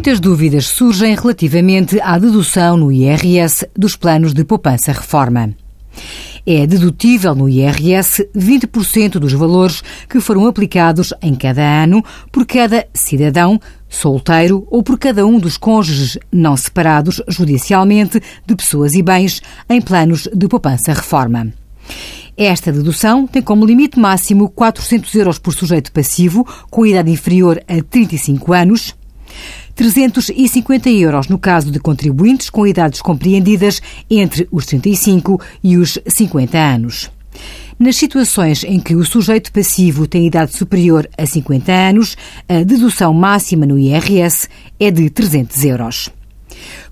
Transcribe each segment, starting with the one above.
Muitas dúvidas surgem relativamente à dedução no IRS dos planos de poupança-reforma. É dedutível no IRS 20% dos valores que foram aplicados em cada ano por cada cidadão solteiro ou por cada um dos cônjuges não separados judicialmente de pessoas e bens em planos de poupança-reforma. Esta dedução tem como limite máximo 400 euros por sujeito passivo com idade inferior a 35 anos 350 euros no caso de contribuintes com idades compreendidas entre os 35 e os 50 anos. Nas situações em que o sujeito passivo tem idade superior a 50 anos, a dedução máxima no IRS é de 300 euros.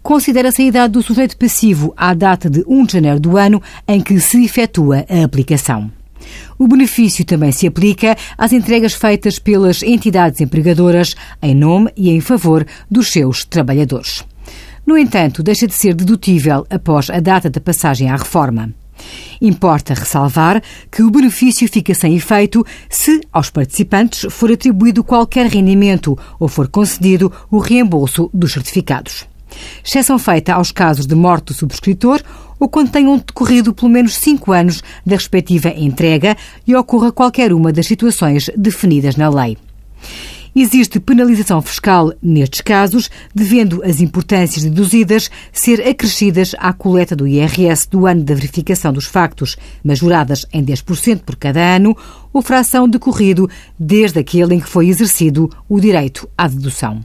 Considera-se a idade do sujeito passivo à data de 1 de janeiro do ano em que se efetua a aplicação. O benefício também se aplica às entregas feitas pelas entidades empregadoras em nome e em favor dos seus trabalhadores. No entanto, deixa de ser dedutível após a data da passagem à reforma. Importa ressalvar que o benefício fica sem efeito se aos participantes for atribuído qualquer rendimento ou for concedido o reembolso dos certificados. Exceção feita aos casos de morte do subscritor ou quando tenham decorrido pelo menos cinco anos da respectiva entrega e ocorra qualquer uma das situações definidas na lei. Existe penalização fiscal nestes casos, devendo as importâncias deduzidas ser acrescidas à coleta do IRS do ano da verificação dos factos, majoradas em 10% por cada ano, ou fração decorrido desde aquele em que foi exercido o direito à dedução.